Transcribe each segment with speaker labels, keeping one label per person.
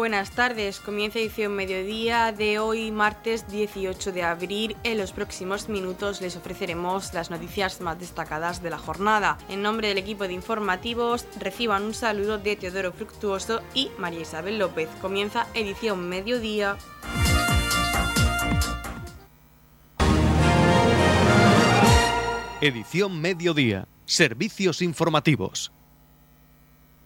Speaker 1: Buenas tardes, comienza edición mediodía de hoy, martes 18 de abril. En los próximos minutos les ofreceremos las noticias más destacadas de la jornada. En nombre del equipo de informativos, reciban un saludo de Teodoro Fructuoso y María Isabel López. Comienza edición mediodía.
Speaker 2: Edición mediodía. Servicios informativos.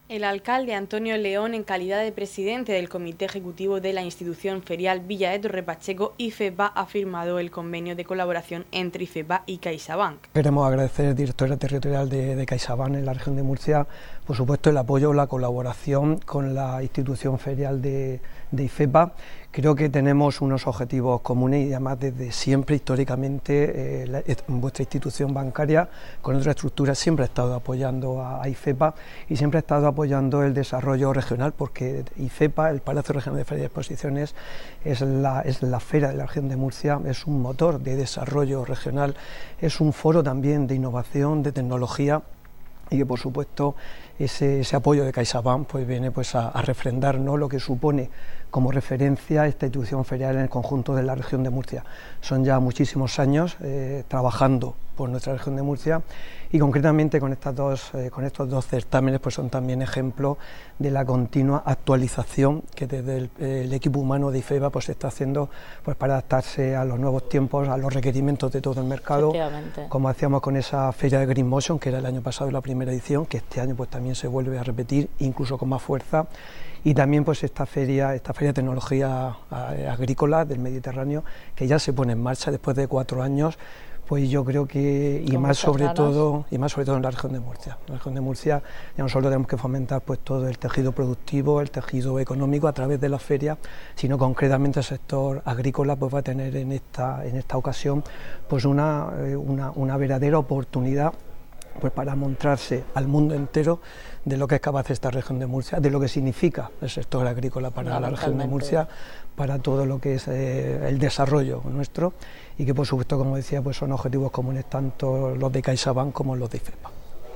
Speaker 1: El alcalde Antonio León, en calidad de presidente del Comité Ejecutivo de la institución ferial Villa de Torre Pacheco, IFEPA ha firmado el convenio de colaboración entre IFEPA y CaixaBank.
Speaker 3: Queremos agradecer al director territorial de, de en la región de Murcia, por supuesto, el apoyo, la colaboración con la institución ferial de, de Creo que tenemos unos objetivos comunes y además desde siempre, históricamente, eh, vuestra institución bancaria con otra estructura siempre ha estado apoyando a, IFEPA y siempre ha estado apoyando el desarrollo regional porque IFEPA, el Palacio Regional de Ferias y Exposiciones, es la, es la feria de la región de Murcia, es un motor de desarrollo regional, es un foro también de innovación, de tecnología y que por supuesto ese, apoyo de CaixaBank pues viene pues a, refrendar lo que supone como referencia esta institución ferial en el conjunto de la región de Murcia. Son ya muchísimos años eh, trabajando por nuestra región de Murcia y concretamente con, estas dos, eh, con estos dos certámenes pues son también ejemplo de la continua actualización que desde el, equipo humano de IFEBA pues se está haciendo pues para adaptarse a los nuevos tiempos, a los requerimientos de todo el mercado, como hacíamos con esa feria de Green Motion que era el año pasado la primera edición, que este año pues también se vuelve a repetir incluso con más fuerza y también pues esta feria, esta feria de tecnología agrícola del Mediterráneo que ya se pone en marcha después de cuatro años pues yo creo que y más sobre todo y más sobre todo en la región de Murcia. En la región de Murcia ya no solo tenemos que fomentar pues todo el tejido productivo el tejido económico a través de la feria. Sino concretamente el sector agrícola pues va a tener en esta en esta ocasión pues una, eh, una, una verdadera oportunidad pues para mostrarse al mundo entero de lo que es capaz esta región de Murcia, de lo que significa el sector agrícola para la región de Murcia, para todo lo que es eh, el desarrollo nuestro y que por supuesto, como decía, pues son objetivos comunes tanto los de CaixaBank como los de IFEPA.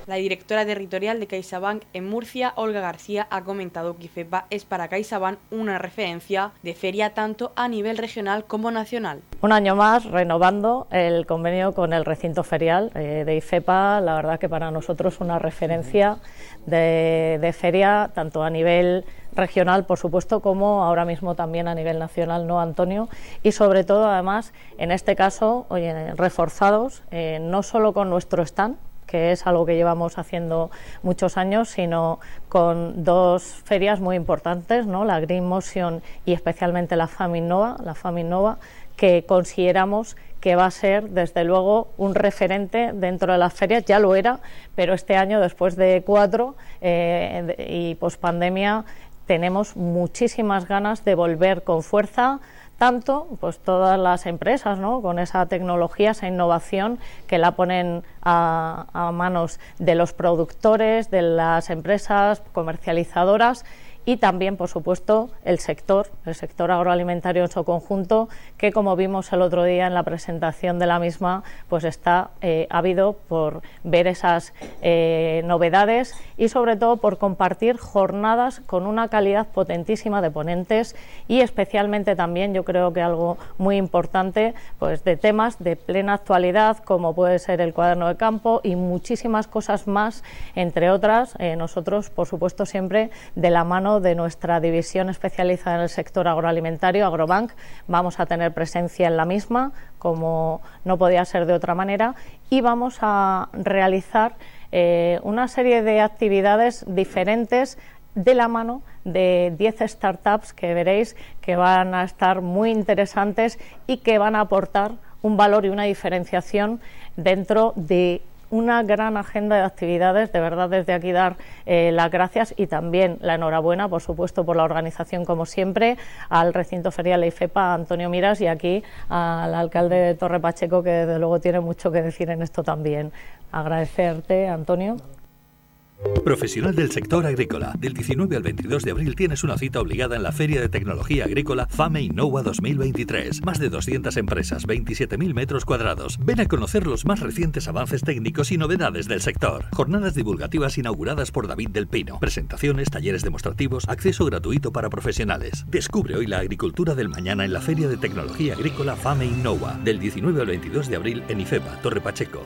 Speaker 1: La directora territorial de CaixaBank en Murcia, Olga García, ha comentado que IFEPA es para CaixaBank una referencia de feria tanto a nivel regional como nacional.
Speaker 4: Un año más renovando el convenio con el recinto ferial eh, de IFEPA, la verdad que para nosotros es una referencia de, feria tanto a nivel regional, por supuesto, como ahora mismo también a nivel nacional, ¿no, Antonio? Y sobre todo, además, en este caso, oye, reforzados, eh, no solo con nuestro stand, que es algo que llevamos haciendo muchos años, sino con dos ferias muy importantes, ¿no? la Green Motion y especialmente la Nova, la Nova, que consideramos que va a ser, desde luego, un referente dentro de las ferias, ya lo era, pero este año, después de cuatro eh, y pospandemia, tenemos muchísimas ganas de volver con fuerza tanto pues todas las empresas ¿no? con esa tecnología, esa innovación que la ponen a, a manos de los productores, de las empresas comercializadoras y también, por supuesto, el sector, el sector agroalimentario en su conjunto, que como vimos el otro día en la presentación de la misma, pues está eh, ávido por ver esas eh, novedades y sobre todo por compartir jornadas con una calidad potentísima de ponentes y especialmente también yo creo que algo muy importante pues de temas de plena actualidad como puede ser el cuaderno de campo y muchísimas cosas más entre otras eh, nosotros por supuesto siempre de la mano de nuestra división especializada en el sector agroalimentario, Agrobank. Vamos a tener presencia en la misma, como no podía ser de otra manera, y vamos a realizar eh, una serie de actividades diferentes de la mano de 10 startups que veréis que van a estar muy interesantes y que van a aportar un valor y una diferenciación dentro de una gran agenda de actividades. De verdad, desde aquí dar eh, las gracias y también la enhorabuena, por supuesto, por la organización, como siempre, al recinto ferial IFEPA, Antonio Miras, y aquí al alcalde de Torre Pacheco, que desde luego tiene mucho que decir en esto también. Agradecerte, Antonio.
Speaker 5: Profesional del sector agrícola. Del 19 al 22 de abril tienes una cita obligada en la Feria de Tecnología Agrícola FAME Innova 2023. Más de 200 empresas, 27.000 metros cuadrados. Ven a conocer los más recientes avances técnicos y novedades del sector. Jornadas divulgativas inauguradas por David del Pino. Presentaciones, talleres demostrativos, acceso gratuito para profesionales. Descubre hoy la agricultura del mañana en la Feria de Tecnología Agrícola FAME Innova. Del 19 al 22 de abril en IFEPA, Torre Pacheco.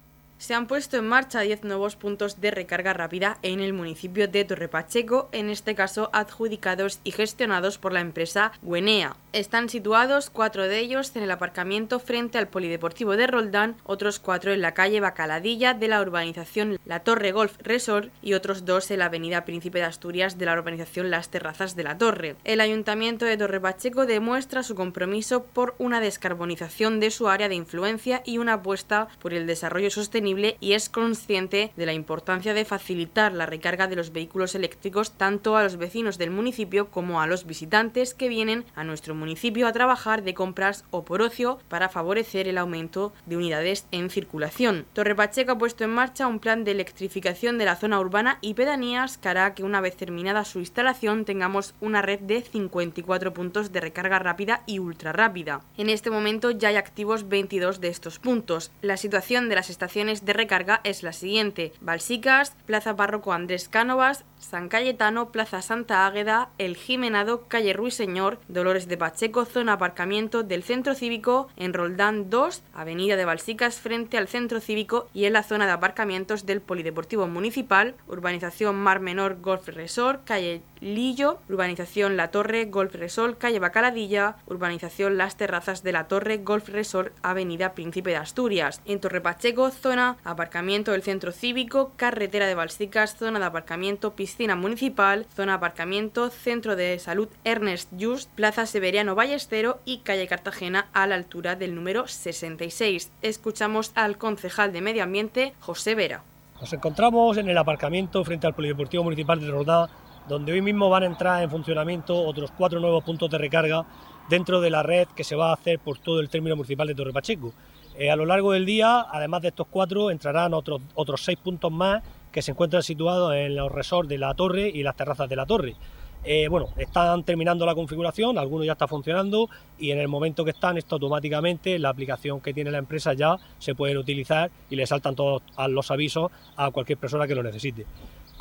Speaker 1: Se han puesto en marcha 10 nuevos puntos de recarga rápida en el municipio de Torrepacheco, en este caso adjudicados y gestionados por la empresa Guenea. Están situados cuatro de ellos en el aparcamiento frente al Polideportivo de Roldán, otros cuatro en la calle Bacaladilla de la urbanización La Torre Golf Resort y otros dos en la avenida Príncipe de Asturias de la urbanización Las Terrazas de la Torre. El ayuntamiento de Torrepacheco demuestra su compromiso por una descarbonización de su área de influencia y una apuesta por el desarrollo sostenible y es consciente de la importancia de facilitar la recarga de los vehículos eléctricos tanto a los vecinos del municipio como a los visitantes que vienen a nuestro municipio a trabajar de compras o por ocio para favorecer el aumento de unidades en circulación. Torre Pacheco ha puesto en marcha un plan de electrificación de la zona urbana y pedanías que hará que una vez terminada su instalación tengamos una red de 54 puntos de recarga rápida y ultra rápida. En este momento ya hay activos 22 de estos puntos. La situación de las estaciones de recarga es la siguiente. Balsicas, Plaza Párroco Andrés Cánovas, San Cayetano, Plaza Santa Águeda, El Jimenado, Calle Ruiseñor, Dolores de Pacheco, zona aparcamiento del Centro Cívico, en Roldán 2, Avenida de Balsicas frente al Centro Cívico y en la zona de aparcamientos del Polideportivo Municipal, Urbanización Mar Menor Golf Resort, Calle Lillo, Urbanización La Torre, Golf Resort, Calle Bacaladilla, Urbanización Las Terrazas de la Torre, Golf Resort, Avenida Príncipe de Asturias. En Torre Pacheco, zona aparcamiento del Centro Cívico, Carretera de Balsicas, zona de aparcamiento, piscina municipal, zona aparcamiento, Centro de Salud Ernest Just, Plaza Severiano Ballestero y Calle Cartagena a la altura del número 66. Escuchamos al concejal de Medio Ambiente, José Vera.
Speaker 6: Nos encontramos en el aparcamiento frente al Polideportivo Municipal de Rodá donde hoy mismo van a entrar en funcionamiento otros cuatro nuevos puntos de recarga dentro de la red que se va a hacer por todo el término municipal de Torre Pacheco. Eh, a lo largo del día, además de estos cuatro, entrarán otros, otros seis puntos más que se encuentran situados en los resorts de la torre y las terrazas de la torre. Eh, bueno, están terminando la configuración, algunos ya está funcionando y en el momento que están, esto automáticamente, la aplicación que tiene la empresa ya se puede utilizar y le saltan todos los avisos a cualquier persona que lo necesite.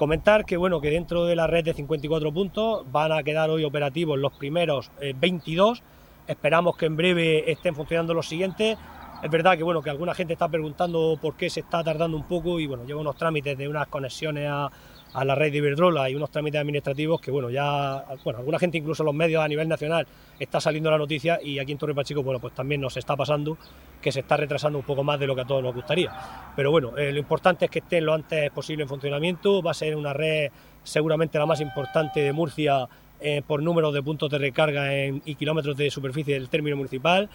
Speaker 6: Comentar que bueno que dentro de la red de 54 puntos van a quedar hoy operativos los primeros 22. Eh, Esperamos que en breve estén funcionando los siguientes. Es verdad que bueno que alguna gente está preguntando por qué se está tardando un poco y bueno lleva unos trámites de unas conexiones a, a la red de Iberdrola y unos trámites administrativos que, bueno, ya, bueno, alguna gente, incluso los medios a nivel nacional, está saliendo la noticia y aquí en Torre Pacheco, bueno, pues también nos está pasando que se está retrasando un poco más de lo que a todos nos gustaría. Pero bueno, eh, lo importante es que esté lo antes posible en funcionamiento, va a ser una red seguramente la más importante de Murcia eh, por número de puntos de recarga y kilómetros de superficie del término municipal.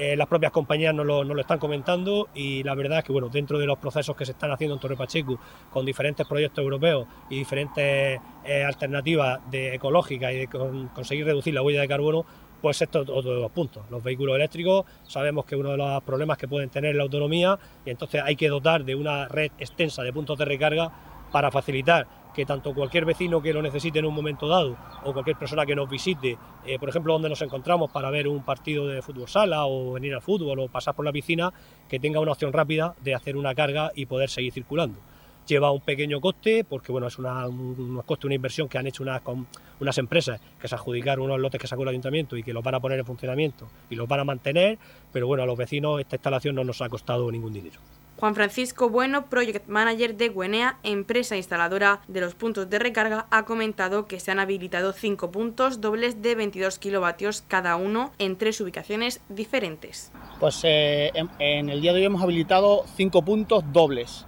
Speaker 6: Eh, las propias compañías nos lo, están comentando y la verdad es que bueno, dentro de los procesos que se están haciendo en Torre Pacheco con diferentes proyectos europeos y diferentes eh, alternativas de ecológicas y de conseguir reducir la huella de carbono, pues esto es otro de los puntos. Los vehículos eléctricos sabemos que uno de los problemas que pueden tener es la autonomía y entonces hay que dotar de una red extensa de puntos de recarga para facilitar que tanto cualquier vecino que lo necesite en un momento dado o cualquier persona que nos visite, eh, por ejemplo, donde nos encontramos para ver un partido de fútbol sala o venir al fútbol o pasar por la piscina, que tenga una opción rápida de hacer una carga y poder seguir circulando. Lleva un pequeño coste porque bueno, es una, un, coste, una inversión que han hecho unas, empresas que se adjudicaron unos lotes que sacó el ayuntamiento y que los van a poner en funcionamiento y los van a mantener, pero bueno, a los vecinos esta instalación no nos ha costado ningún dinero.
Speaker 1: Juan Francisco Bueno, Project Manager de Guenea, empresa instaladora de los puntos de recarga, ha comentado que se han habilitado cinco puntos dobles de 22 kilovatios cada uno en tres ubicaciones diferentes.
Speaker 7: Pues eh, en, el día de hoy hemos habilitado cinco puntos dobles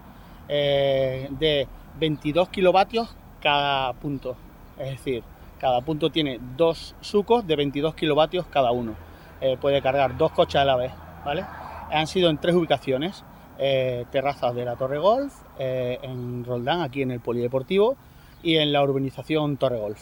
Speaker 7: eh, de 22 kilovatios cada punto. Es decir, cada punto tiene dos sucos de 22 kilovatios cada uno. Eh, puede cargar dos coches a la vez, ¿vale? Han sido en tres ubicaciones eh, terrazas de la Torre Golf, eh, en Roldán, aquí en el Polideportivo, y en la urbanización Torre Golf.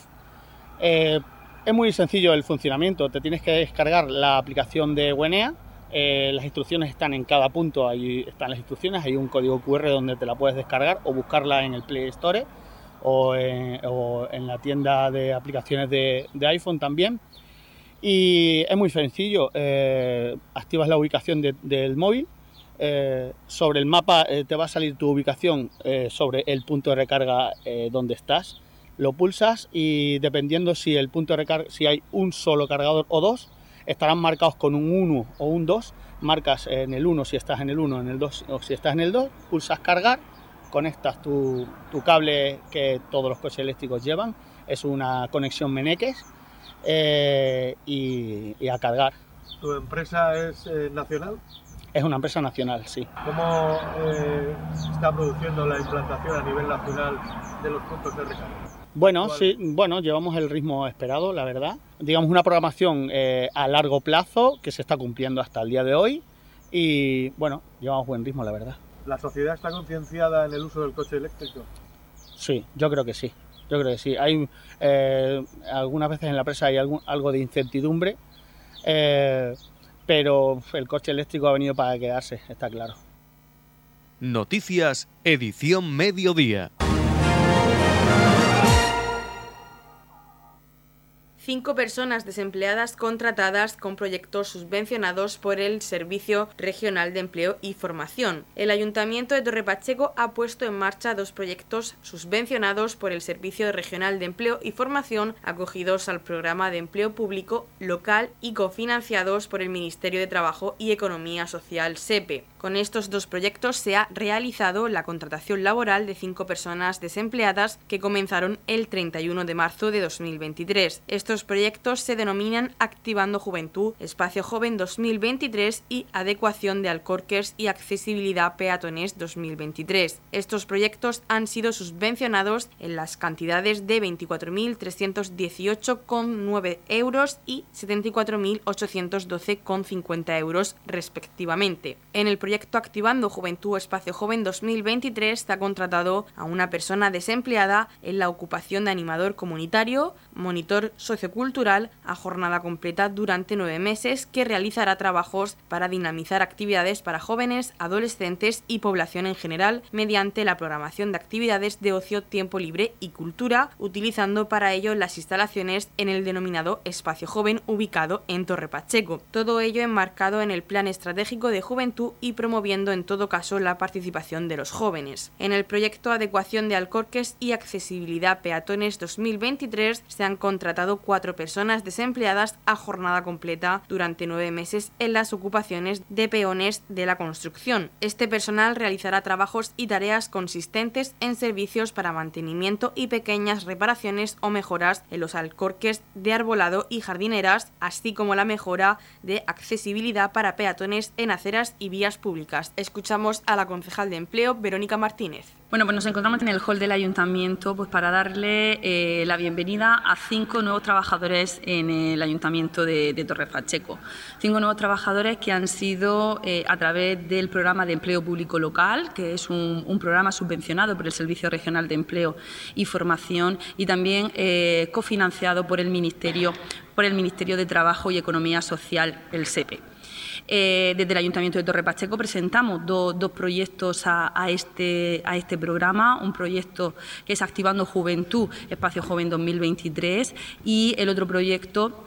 Speaker 7: Eh, es muy sencillo el funcionamiento, te tienes que descargar la aplicación de Wenea, eh, las instrucciones están en cada punto, ahí están las instrucciones, hay un código QR donde te la puedes descargar o buscarla en el Play Store o en, la tienda de aplicaciones de, iPhone también. Y es muy sencillo, activas la ubicación del móvil, eh, sobre el mapa te va a salir tu ubicación sobre el punto de recarga donde estás, lo pulsas y dependiendo si el punto de recarga, si hay un solo cargador o dos, estarán marcados con un 1 o un 2, marcas en el 1 si estás en el 1, en el 2 o si estás en el 2, pulsas cargar, conectas tu, cable que todos los coches eléctricos llevan, es una conexión Meneques eh, y, a cargar.
Speaker 6: ¿Tu empresa es eh, nacional?
Speaker 7: Es una empresa nacional, sí.
Speaker 6: ¿Cómo eh, está produciendo la implantación a nivel nacional de los puntos de recarga?
Speaker 7: Bueno, sí, bueno, llevamos el ritmo esperado, la verdad. Digamos una programación eh, a largo plazo que se está cumpliendo hasta el día de hoy y bueno, llevamos buen ritmo, la verdad.
Speaker 6: ¿La sociedad está concienciada en el uso del coche eléctrico?
Speaker 7: Sí, yo creo que sí. Yo creo que sí. Hay eh, algunas veces en la presa hay algo de incertidumbre, eh, pero el coche eléctrico ha venido para quedarse, está claro.
Speaker 2: Noticias, edición mediodía.
Speaker 1: Cinco personas desempleadas contratadas con proyectos subvencionados por el Servicio Regional de Empleo y Formación. El Ayuntamiento de Torre Pacheco ha puesto en marcha dos proyectos subvencionados por el Servicio Regional de Empleo y Formación acogidos al programa de empleo público local y cofinanciados por el Ministerio de Trabajo y Economía Social SEPE. Con estos dos proyectos se ha realizado la contratación laboral de cinco personas desempleadas que comenzaron el 31 de marzo de 2023. Estos proyectos se denominan Activando Juventud, Espacio Joven 2023 y Adecuación de Alcorques y Accesibilidad Peatones 2023. Estos proyectos han sido subvencionados en las cantidades de 24.318,9 euros y 74.812,50 euros respectivamente. En el proyecto Activando Juventud Espacio Joven 2023 se ha contratado a una persona desempleada en la ocupación de animador comunitario, monitor sociocultural a jornada completa durante nueve meses que realizará trabajos para dinamizar actividades para jóvenes, adolescentes y población en general mediante la programación de actividades de ocio, tiempo libre y cultura, utilizando para ello las instalaciones en el denominado Espacio Joven ubicado en Torre Pacheco. Todo ello enmarcado en el Plan Estratégico de Juventud y promoviendo en todo caso la participación de los jóvenes. En el proyecto Adecuación de Alcorques y Accesibilidad Peatones 2023 se han contratado cuatro personas desempleadas a jornada completa durante nueve meses en las ocupaciones de peones de la construcción. Este personal realizará trabajos y tareas consistentes en servicios para mantenimiento y pequeñas reparaciones o mejoras en los alcorques de arbolado y jardineras, así como la mejora de accesibilidad para peatones en aceras y vías públicas Escuchamos a la concejal de empleo, Verónica Martínez.
Speaker 8: Bueno, pues nos encontramos en el hall del ayuntamiento pues para darle eh, la bienvenida a cinco nuevos trabajadores en el ayuntamiento de, Pacheco. Cinco nuevos trabajadores que han sido eh, a través del programa de empleo público local, que es un, programa subvencionado por el Servicio Regional de Empleo y Formación y también eh, cofinanciado por el Ministerio, por el Ministerio de Trabajo y Economía Social, el SEPE. Eh, desde el Ayuntamiento de Torre Pacheco presentamos dos, proyectos a, este, a este programa, un proyecto que es Activando Juventud, Espacio Joven 2023, y el otro proyecto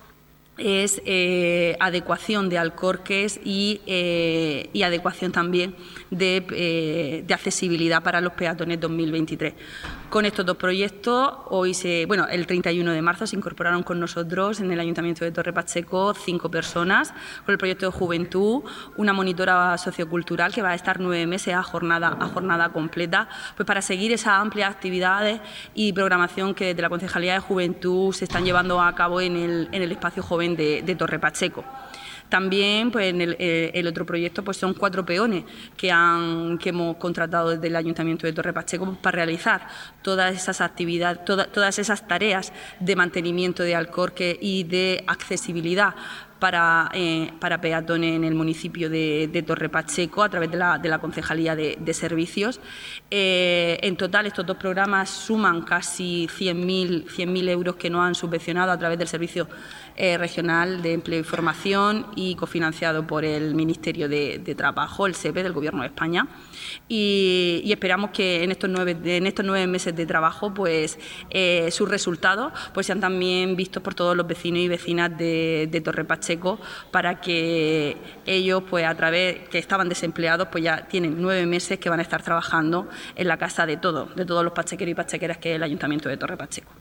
Speaker 8: es eh, adecuación de alcorques y, eh, adecuación también de, de, accesibilidad para los peatones 2023. Con estos dos proyectos, hoy se, bueno, el 31 de marzo se incorporaron con nosotros en el Ayuntamiento de Torre Pacheco cinco personas con el proyecto de juventud, una monitora sociocultural que va a estar nueve meses a jornada, a jornada completa, pues para seguir esas amplias actividades y programación que desde la Concejalía de Juventud se están llevando a cabo en el, en el espacio joven de, de Torre Pacheco. También pues, en eh, el, otro proyecto pues, son cuatro peones que, han, que hemos contratado desde el Ayuntamiento de Torre Pacheco para realizar todas esas actividades, todas esas tareas de mantenimiento de Alcorque y de accesibilidad para, eh, para peatones en el municipio de, Torre Pacheco a través de la, de la Concejalía de, Servicios. Eh, en total, estos dos programas suman casi 100.000 euros que nos han subvencionado a través del Servicio eh, Regional de Empleo y Formación y cofinanciado por el Ministerio de, Trabajo, el SEPE del Gobierno de España. Y, esperamos que en estos nueve, en estos nueve meses de trabajo pues eh, sus resultados pues sean también vistos por todos los vecinos y vecinas de, Torre Pacheco para que ellos pues a través que estaban desempleados pues ya tienen nueve meses que van a estar trabajando en la casa de todos, de todos los pachequeros y pachequeras que es el Ayuntamiento de Torre Pacheco.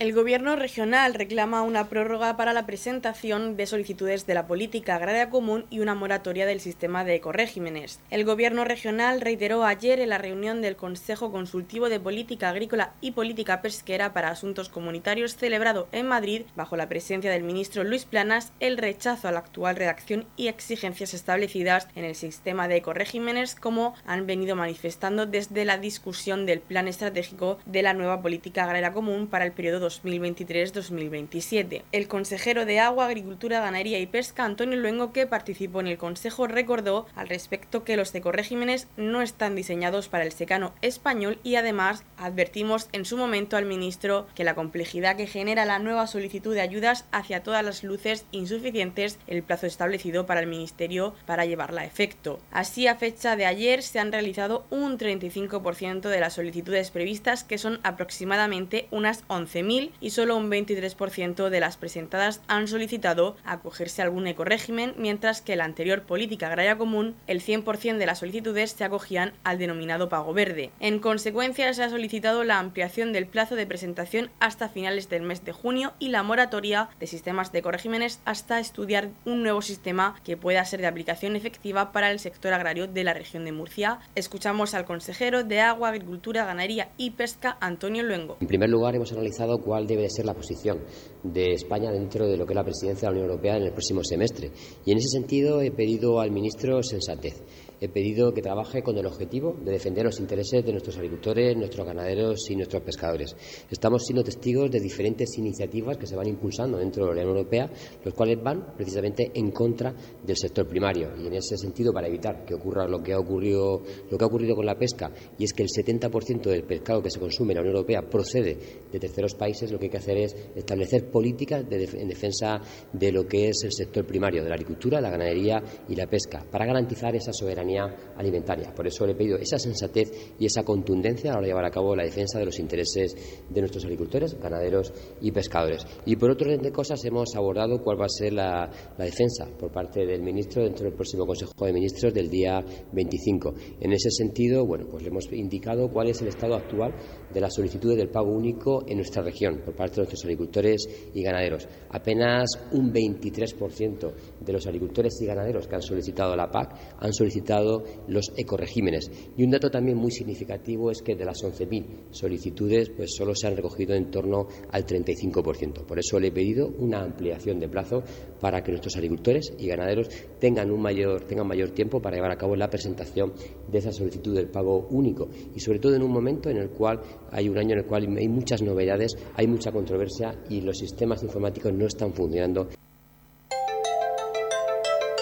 Speaker 1: El Gobierno regional reclama una prórroga para la presentación de solicitudes de la política agraria común y una moratoria del sistema de ecoregímenes. El Gobierno regional reiteró ayer en la reunión del Consejo Consultivo de Política Agrícola y Política Pesquera para Asuntos Comunitarios celebrado en Madrid bajo la presencia del ministro Luis Planas el rechazo a la actual redacción y exigencias establecidas en el sistema de ecoregímenes como han venido manifestando desde la discusión del Plan Estratégico de la nueva Política Agraria Común para el periodo 2023-2027. El consejero de Agua, Agricultura, Ganadería y Pesca, Antonio Luengo, que participó en el Consejo, recordó al respecto que los ecoregímenes no están diseñados para el secano español y además advertimos en su momento al ministro que la complejidad que genera la nueva solicitud de ayudas hacia todas las luces insuficientes el plazo establecido para el ministerio para llevarla a efecto. Así, a fecha de ayer se han realizado un 35% de las solicitudes previstas, que son aproximadamente unas 11.000 y solo un 23% de las presentadas han solicitado acogerse a algún ecorégimen, mientras que la anterior política agraria común, el 100% de las solicitudes se acogían al denominado pago verde. En consecuencia, se ha solicitado la ampliación del plazo de presentación hasta finales del mes de junio y la moratoria de sistemas de ecoregímenes hasta estudiar un nuevo sistema que pueda ser de aplicación efectiva para el sector agrario de la región de Murcia. Escuchamos al consejero de Agua, Agricultura, Ganadería y Pesca, Antonio Luengo.
Speaker 9: En primer lugar, hemos analizado cuál debe ser la posición de España dentro de lo que es la presidencia de la Unión Europea en el próximo semestre. Y en ese sentido he pedido al ministro sensatez he pedido que trabaje con el objetivo de defender los intereses de nuestros agricultores, nuestros ganaderos y nuestros pescadores. Estamos siendo testigos de diferentes iniciativas que se van impulsando dentro de la Unión Europea, los cuales van precisamente en contra del sector primario. Y en ese sentido, para evitar que ocurra lo que ha ocurrido, lo que ha ocurrido con la pesca, y es que el 70% del pescado que se consume en la Unión Europea procede de terceros países, lo que hay que hacer es establecer políticas en defensa de lo que es el sector primario, de la agricultura, la ganadería y la pesca, para garantizar esa soberanía alimentaria. Por eso le he pedido esa sensatez y esa contundencia a la hora de llevar a cabo la defensa de los intereses de nuestros agricultores, ganaderos y pescadores. Y por otro orden de cosas hemos abordado cuál va a ser la, defensa por parte del ministro dentro del próximo Consejo de Ministros del día 25. En ese sentido, bueno, pues le hemos indicado cuál es el estado actual de las solicitudes del pago único en nuestra región por parte de nuestros agricultores y ganaderos. Apenas un 23% de los agricultores y ganaderos que han solicitado la PAC han solicitado los ecoregímenes. Y un dato también muy significativo es que de las 11.000 solicitudes, pues solo se han recogido en torno al 35%. Por eso le he pedido una ampliación de plazo para que nuestros agricultores y ganaderos tengan un mayor, tengan mayor tiempo para llevar a cabo la presentación de esa solicitud del pago único. Y sobre todo en un momento en el cual hay un año en el cual hay muchas novedades, hay mucha controversia y los sistemas informáticos no están funcionando.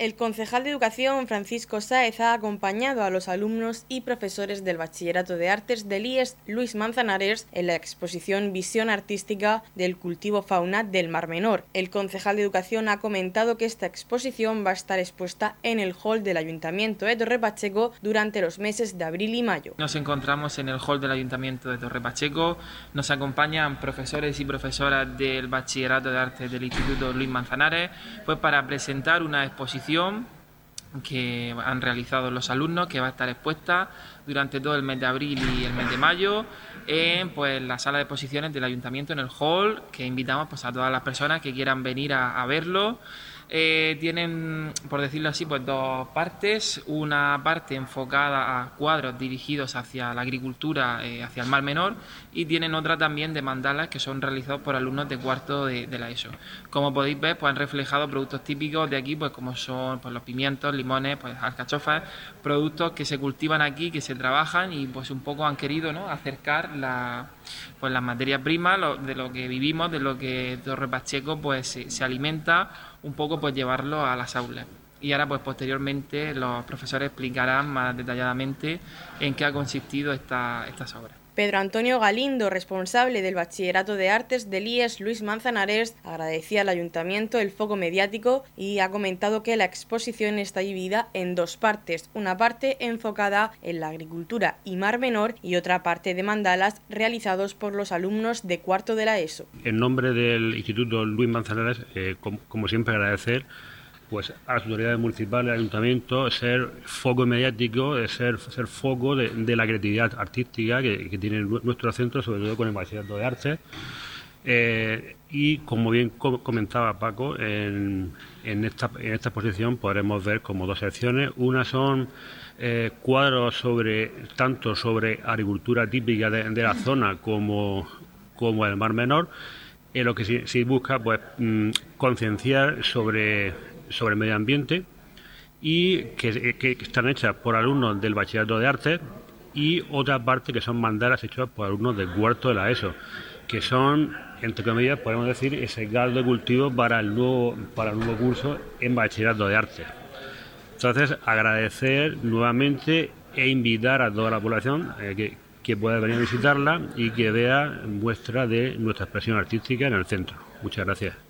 Speaker 1: El concejal de Educación, Francisco Sáez, ha acompañado a los alumnos y profesores del Bachillerato de Artes del IES Luis Manzanares en la exposición Visión Artística del Cultivo Fauna del Mar Menor. El concejal de Educación ha comentado que esta exposición va a estar expuesta en el hall del Ayuntamiento de Torre Pacheco durante los meses de abril y mayo.
Speaker 10: Nos encontramos en el hall del Ayuntamiento de Torre Pacheco. Nos acompañan profesores y profesoras del Bachillerato de Artes del Instituto Luis Manzanares pues para presentar una exposición que han realizado los alumnos, que va a estar expuesta durante todo el mes de abril y el mes de mayo en pues, la sala de exposiciones del ayuntamiento, en el hall, que invitamos pues, a todas las personas que quieran venir a verlo eh, tienen, por decirlo así, pues dos partes. Una parte enfocada a cuadros dirigidos hacia la agricultura, eh, hacia el Mar Menor, y tienen otra también de mandalas que son realizados por alumnos de cuarto de, la ESO. Como podéis ver, pues han reflejado productos típicos de aquí, pues como son pues, los pimientos, limones, pues alcachofas, productos que se cultivan aquí, que se trabajan y pues un poco han querido ¿no? acercar la, pues las materias primas de lo que vivimos, de lo que Torre Pacheco pues se alimenta un poco pues llevarlo a las aulas. Y ahora pues posteriormente los profesores explicarán más detalladamente en qué ha consistido esta, estas obras.
Speaker 1: Pedro Antonio Galindo, responsable del Bachillerato de Artes del IES Luis Manzanares, agradecía al ayuntamiento el foco mediático y ha comentado que la exposición está dividida en dos partes, una parte enfocada en la agricultura y mar menor y otra parte de mandalas realizados por los alumnos de cuarto de la ESO.
Speaker 11: En nombre del Instituto Luis Manzanares, eh, como siempre agradecer pues a las autoridades municipales, al ayuntamiento, ser foco mediático, ser, ser foco de, la creatividad artística que, tiene nuestro centro, sobre todo con el bachillerato de arte. Eh, y como bien comentaba Paco, en, esta, en esta exposición podremos ver como dos secciones. Una son eh, cuadros sobre tanto sobre agricultura típica de, la zona como, como el Mar Menor, en lo que se, busca pues mm, concienciar sobre sobre medio ambiente y que, están hechas por alumnos del bachillerato de arte y otra parte que son mandalas hechas por alumnos del cuarto de la ESO, que son, entre comillas, podemos decir, ese caldo de cultivo para el nuevo, para el nuevo curso en bachillerato de arte. Entonces, agradecer nuevamente e invitar a toda la población eh, que, que pueda venir a visitarla y que vea muestra de nuestra expresión artística en el centro. Muchas gracias.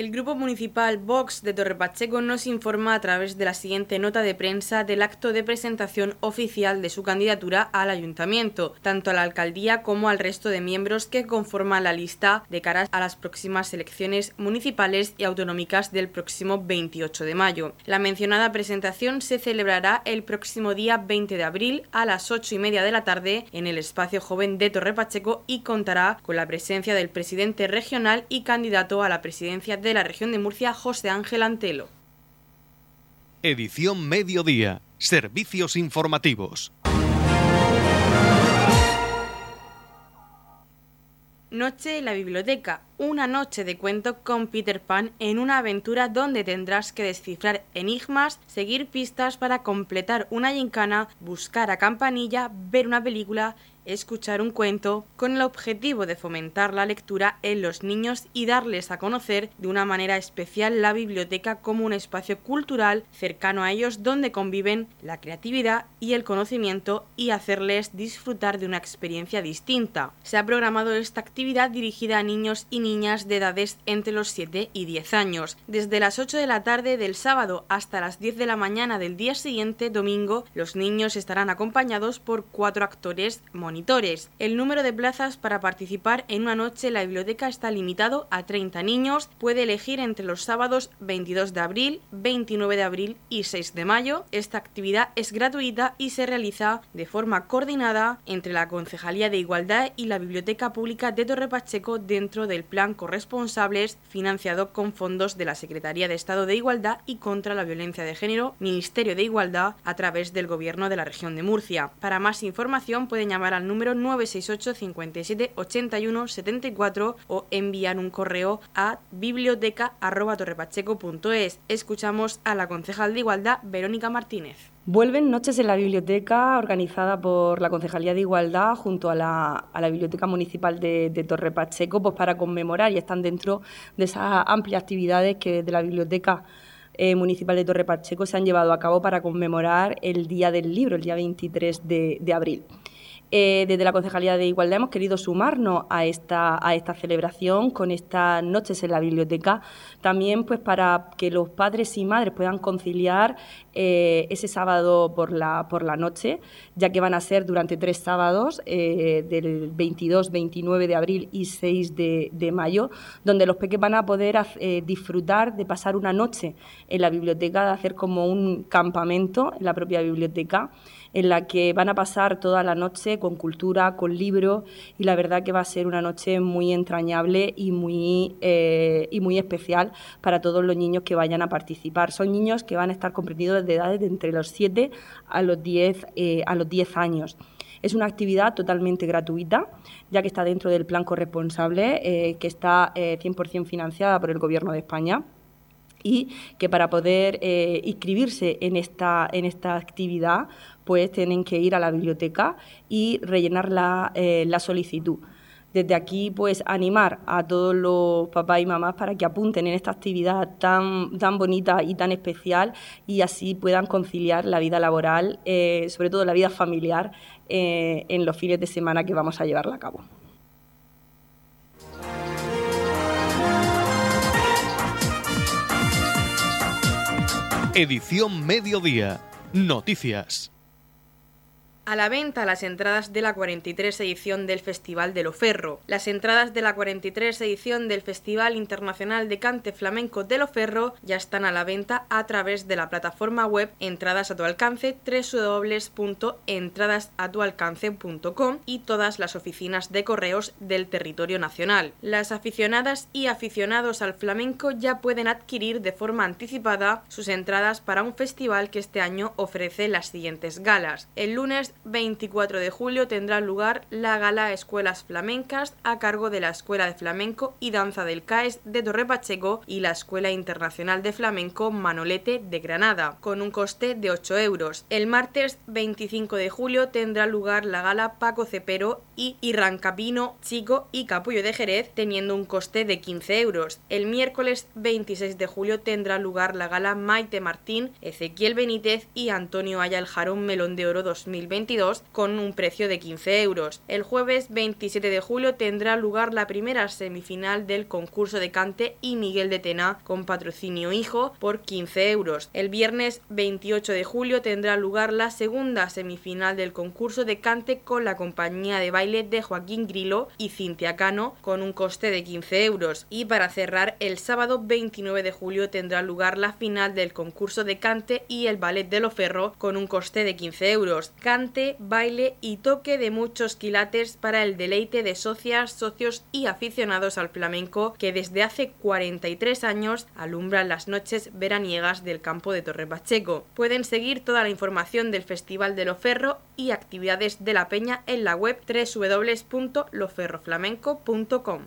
Speaker 1: El Grupo Municipal Vox de Torrepacheco nos informa a través de la siguiente nota de prensa del acto de presentación oficial de su candidatura al ayuntamiento, tanto a la alcaldía como al resto de miembros que conforman la lista de cara a las próximas elecciones municipales y autonómicas del próximo 28 de mayo. La mencionada presentación se celebrará el próximo día 20 de abril a las 8 y media de la tarde en el espacio joven de Torrepacheco y contará con la presencia del presidente regional y candidato a la presidencia de la región de Murcia, José Ángel Antelo.
Speaker 2: Edición Mediodía. Servicios informativos.
Speaker 1: Noche en la biblioteca, una noche de cuento con Peter Pan en una aventura donde tendrás que descifrar enigmas, seguir pistas para completar una gincana, buscar a campanilla, ver una película escuchar un cuento con el objetivo de fomentar la lectura en los niños y darles a conocer de una manera especial la biblioteca como un espacio cultural cercano a ellos donde conviven la creatividad y el conocimiento y hacerles disfrutar de una experiencia distinta. Se ha programado esta actividad dirigida a niños y niñas de edades entre los 7 y 10 años. Desde las 8 de la tarde del sábado hasta las 10 de la mañana del día siguiente, domingo, los niños estarán acompañados por cuatro actores monitores. El número de plazas para participar en una noche en la biblioteca está limitado a 30 niños. Puede elegir entre los sábados 22 de abril, 29 de abril y 6 de mayo. Esta actividad es gratuita y se realiza de forma coordinada entre la Concejalía de Igualdad y la Biblioteca Pública de Torre Pacheco dentro del Plan Corresponsables financiado con fondos de la Secretaría de Estado de Igualdad y contra la Violencia de Género, Ministerio de Igualdad, a través del Gobierno de la Región de Murcia. Para más información pueden llamar a número 968 57 81 74 o enviar un correo a biblioteca.torrepacheco.es. Escuchamos a la concejal de Igualdad, Verónica Martínez.
Speaker 8: Vuelven Noches en la Biblioteca, organizada por la Concejalía de Igualdad junto a la, Biblioteca Municipal de, Torre Pacheco, pues para conmemorar y están dentro de esas amplias actividades que de la Biblioteca eh, Municipal de Torre Pacheco se han llevado a cabo para conmemorar el Día del Libro, el día 23 de abril. Eh, desde la Concejalía de Igualdad hemos querido sumarnos a esta, a esta celebración con estas noches en la biblioteca, también pues para que los padres y madres puedan conciliar eh, ese sábado por la, noche, ya que van a ser durante tres sábados, eh, del 22, 29 de abril y 6 de, de mayo, donde los peques van a poder disfrutar de pasar una noche en la biblioteca, de hacer como un campamento en la propia biblioteca en la que van a pasar toda la noche con cultura, con libros y la verdad que va a ser una noche muy entrañable y muy, eh, y muy especial para todos los niños que vayan a participar. Son niños que van a estar comprendidos desde edades de entre los 7 a los 10, eh, a los 10 años. Es una actividad totalmente gratuita, ya que está dentro del plan corresponsable, eh, que está 100% financiada por el Gobierno de España y que para poder inscribirse en esta, en esta actividad pues tienen que ir a la biblioteca y rellenar la, eh, la solicitud. Desde aquí, pues animar a todos los papás y mamás para que apunten en esta actividad tan, tan bonita y tan especial y así puedan conciliar la vida laboral, eh, sobre todo la vida familiar, eh, en los fines de semana que vamos a llevarla a cabo.
Speaker 2: Edición Mediodía. Noticias.
Speaker 1: A la venta las entradas de la 43 edición del Festival de Loferro. Las entradas de la 43 edición del Festival Internacional de Cante Flamenco de Loferro ya están a la venta a través de la plataforma web Entradas a tu alcance www.entradasatualcance.com y todas las oficinas de correos del territorio nacional. Las aficionadas y aficionados al flamenco ya pueden adquirir de forma anticipada sus entradas para un festival que este año ofrece las siguientes galas. El lunes 24 de julio tendrá lugar la Gala Escuelas Flamencas a cargo de la Escuela de Flamenco y Danza del CAES de Torre Pacheco y la Escuela Internacional de Flamenco Manolete de Granada, con un coste de 8 euros. El martes 25 de julio tendrá lugar la Gala Paco Cepero y Irrancapino, Chico y Capullo de Jerez, teniendo un coste de 15 euros. El miércoles 26 de julio tendrá lugar la Gala Maite Martín, Ezequiel Benítez y Antonio Aya el Jarón Melón de Oro 2020 con un precio de 15 euros. El jueves 27 de julio tendrá lugar la primera semifinal del concurso de cante y Miguel de Tena con patrocinio hijo por 15 euros. El viernes 28 de julio tendrá lugar la segunda semifinal del concurso de cante con la compañía de baile de Joaquín Grilo y Cintia Cano con un coste de 15 euros. Y para cerrar, el sábado 29 de julio tendrá lugar la final del concurso de cante y el ballet de Loferro con un coste de 15 euros. Cante baile y toque de muchos quilates para el deleite de socias, socios y aficionados al flamenco que desde hace 43 años alumbran las noches veraniegas del campo de Torre Pacheco. Pueden seguir toda la información del Festival de Loferro y actividades de la Peña en la web www.loferroflamenco.com.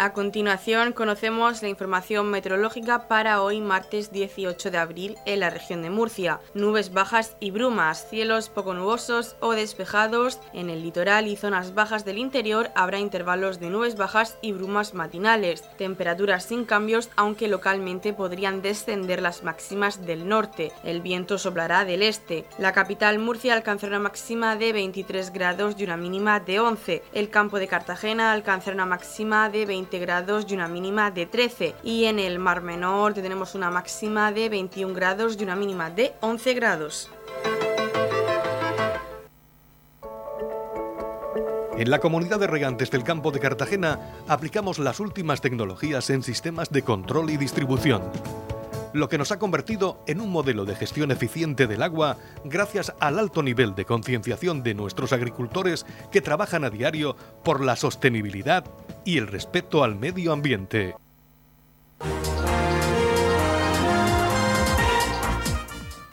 Speaker 1: A continuación conocemos la información meteorológica para hoy martes 18 de abril en la región de Murcia. Nubes bajas y brumas, cielos poco nubosos o despejados. En el litoral y zonas bajas del interior habrá intervalos de nubes bajas y brumas matinales. Temperaturas sin cambios aunque localmente podrían descender las máximas del norte. El viento soplará del este. La capital Murcia alcanzará una máxima de 23 grados y una mínima de 11. El campo de Cartagena alcanzará una máxima de 20 grados y una mínima de 13. Y en el Mar Menor tenemos una máxima de 21 grados y una mínima de 11 grados.
Speaker 2: En la comunidad de regantes del campo de Cartagena aplicamos las últimas tecnologías en sistemas de control y distribución lo que nos ha convertido en un modelo de gestión eficiente del agua gracias al alto nivel de concienciación de nuestros agricultores que trabajan a diario por la sostenibilidad y el respeto al medio ambiente.